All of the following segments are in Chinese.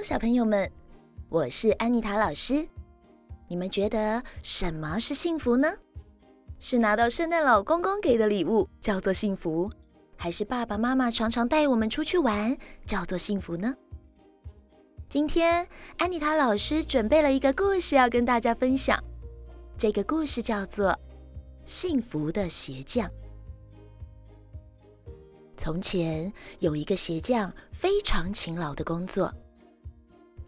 小朋友们，我是安妮塔老师。你们觉得什么是幸福呢？是拿到圣诞老公公给的礼物叫做幸福，还是爸爸妈妈常常带我们出去玩叫做幸福呢？今天安妮塔老师准备了一个故事要跟大家分享，这个故事叫做《幸福的鞋匠》。从前有一个鞋匠，非常勤劳的工作。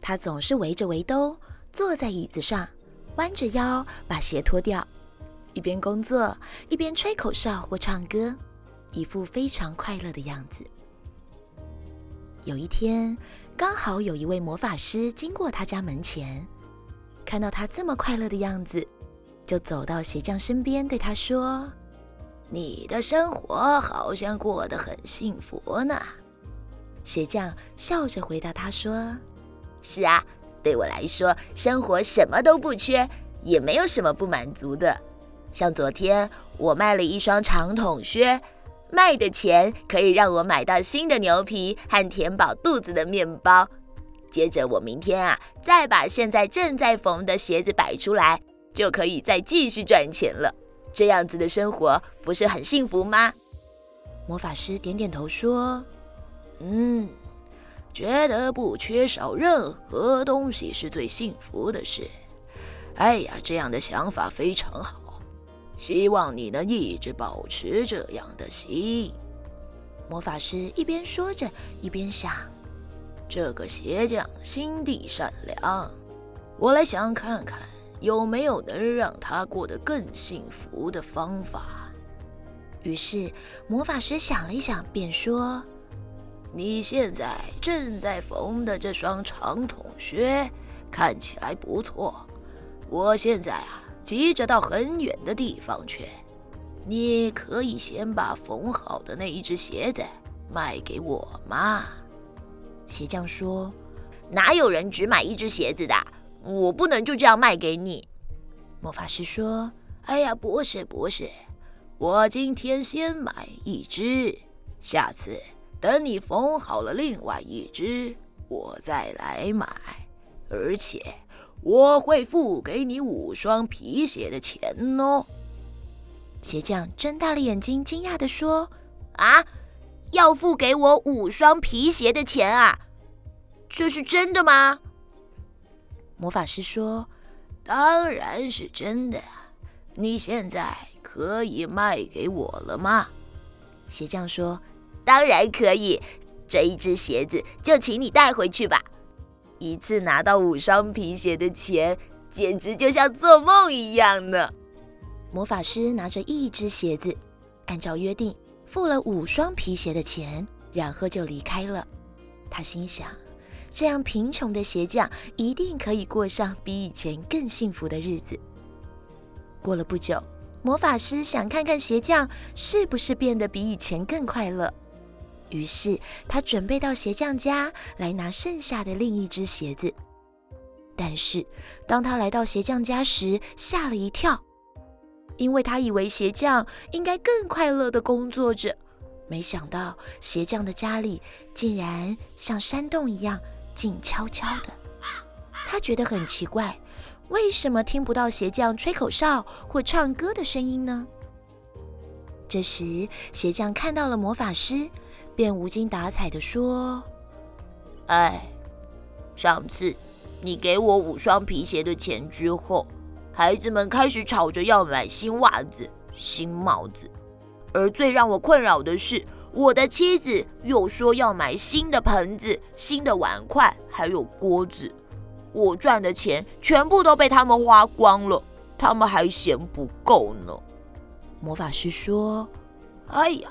他总是围着围兜，坐在椅子上，弯着腰把鞋脱掉，一边工作一边吹口哨或唱歌，一副非常快乐的样子。有一天，刚好有一位魔法师经过他家门前，看到他这么快乐的样子，就走到鞋匠身边，对他说：“你的生活好像过得很幸福呢。”鞋匠笑着回答他说。是啊，对我来说，生活什么都不缺，也没有什么不满足的。像昨天，我卖了一双长筒靴，卖的钱可以让我买到新的牛皮和填饱肚子的面包。接着，我明天啊，再把现在正在缝的鞋子摆出来，就可以再继续赚钱了。这样子的生活不是很幸福吗？魔法师点点头说：“嗯。”觉得不缺少任何东西是最幸福的事。哎呀，这样的想法非常好，希望你能一直保持这样的心。魔法师一边说着，一边想：这个鞋匠心地善良，我来想看看有没有能让他过得更幸福的方法。于是魔法师想了一想，便说。你现在正在缝的这双长筒靴看起来不错，我现在啊急着到很远的地方去，你可以先把缝好的那一只鞋子卖给我吗？鞋匠说：“哪有人只买一只鞋子的？我不能就这样卖给你。”魔法师说：“哎呀，不是不是，我今天先买一只，下次。”等你缝好了另外一只，我再来买，而且我会付给你五双皮鞋的钱哦。鞋匠睁大了眼睛，惊讶地说：“啊，要付给我五双皮鞋的钱啊？这是真的吗？”魔法师说：“当然是真的。你现在可以卖给我了吗？”鞋匠说。当然可以，这一只鞋子就请你带回去吧。一次拿到五双皮鞋的钱，简直就像做梦一样呢。魔法师拿着一只鞋子，按照约定付了五双皮鞋的钱，然后就离开了。他心想，这样贫穷的鞋匠一定可以过上比以前更幸福的日子。过了不久，魔法师想看看鞋匠是不是变得比以前更快乐。于是他准备到鞋匠家来拿剩下的另一只鞋子，但是当他来到鞋匠家时，吓了一跳，因为他以为鞋匠应该更快乐的工作着，没想到鞋匠的家里竟然像山洞一样静悄悄的。他觉得很奇怪，为什么听不到鞋匠吹口哨或唱歌的声音呢？这时鞋匠看到了魔法师。便无精打采地说：“哎，上次你给我五双皮鞋的钱之后，孩子们开始吵着要买新袜子、新帽子，而最让我困扰的是，我的妻子又说要买新的盆子、新的碗筷，还有锅子。我赚的钱全部都被他们花光了，他们还嫌不够呢。”魔法师说：“哎呀。”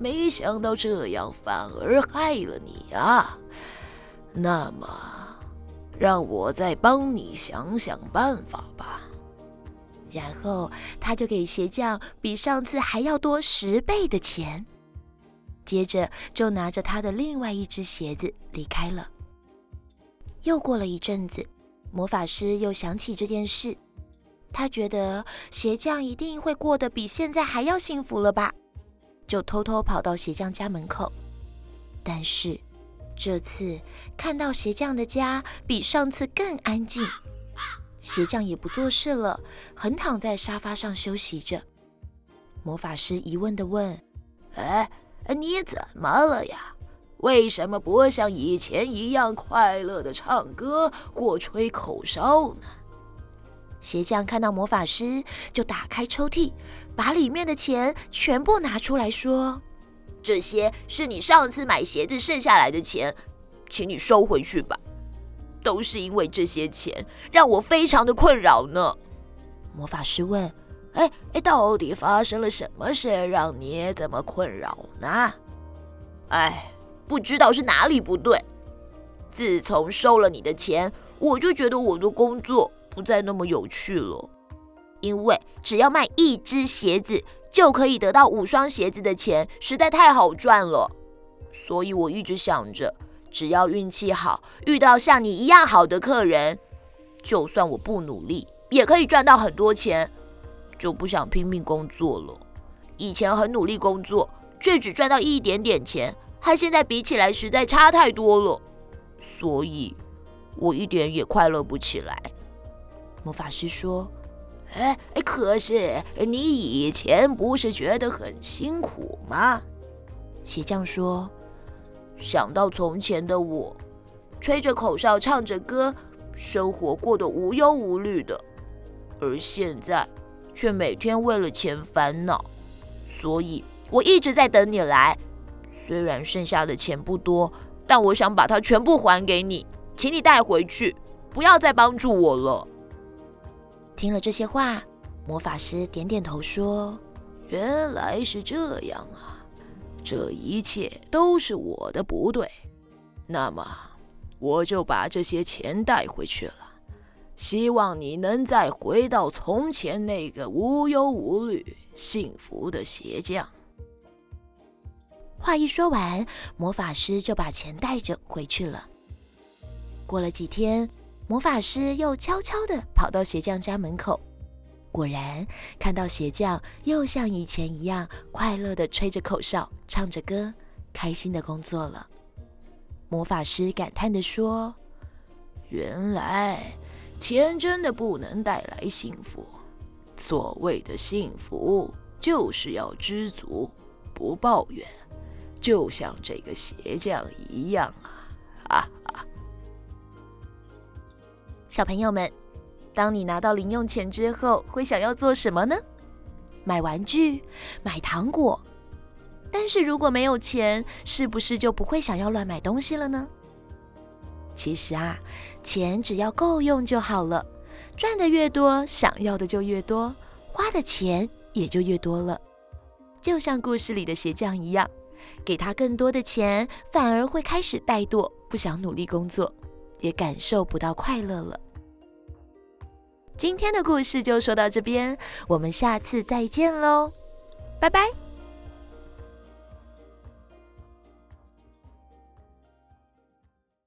没想到这样反而害了你啊！那么，让我再帮你想想办法吧。然后他就给鞋匠比上次还要多十倍的钱，接着就拿着他的另外一只鞋子离开了。又过了一阵子，魔法师又想起这件事，他觉得鞋匠一定会过得比现在还要幸福了吧。就偷偷跑到鞋匠家门口，但是这次看到鞋匠的家比上次更安静，鞋匠也不做事了，横躺在沙发上休息着。魔法师疑问的问：“哎，你怎么了呀？为什么不像以前一样快乐的唱歌或吹口哨呢？”鞋匠看到魔法师，就打开抽屉，把里面的钱全部拿出来说。这些是你上次买鞋子剩下来的钱，请你收回去吧。都是因为这些钱让我非常的困扰呢。魔法师问：“哎哎，到底发生了什么事让你这么困扰呢？”哎，不知道是哪里不对。自从收了你的钱，我就觉得我的工作不再那么有趣了，因为只要卖一只鞋子。就可以得到五双鞋子的钱，实在太好赚了。所以我一直想着，只要运气好，遇到像你一样好的客人，就算我不努力，也可以赚到很多钱。就不想拼命工作了。以前很努力工作，却只赚到一点点钱，和现在比起来，实在差太多了。所以，我一点也快乐不起来。魔法师说。哎哎，可是你以前不是觉得很辛苦吗？鞋匠说：“想到从前的我，吹着口哨，唱着歌，生活过得无忧无虑的，而现在却每天为了钱烦恼。所以我一直在等你来。虽然剩下的钱不多，但我想把它全部还给你，请你带回去，不要再帮助我了。”听了这些话，魔法师点点头说：“原来是这样啊，这一切都是我的不对。那么，我就把这些钱带回去了。希望你能再回到从前那个无忧无虑、幸福的鞋匠。”话一说完，魔法师就把钱带着回去了。过了几天。魔法师又悄悄地跑到鞋匠家门口，果然看到鞋匠又像以前一样快乐地吹着口哨、唱着歌，开心地工作了。魔法师感叹地说：“原来钱真的不能带来幸福。所谓的幸福，就是要知足，不抱怨，就像这个鞋匠一样啊！”啊。小朋友们，当你拿到零用钱之后，会想要做什么呢？买玩具、买糖果。但是如果没有钱，是不是就不会想要乱买东西了呢？其实啊，钱只要够用就好了。赚的越多，想要的就越多，花的钱也就越多了。就像故事里的鞋匠一样，给他更多的钱，反而会开始怠惰，不想努力工作。也感受不到快乐了。今天的故事就说到这边，我们下次再见喽，拜拜。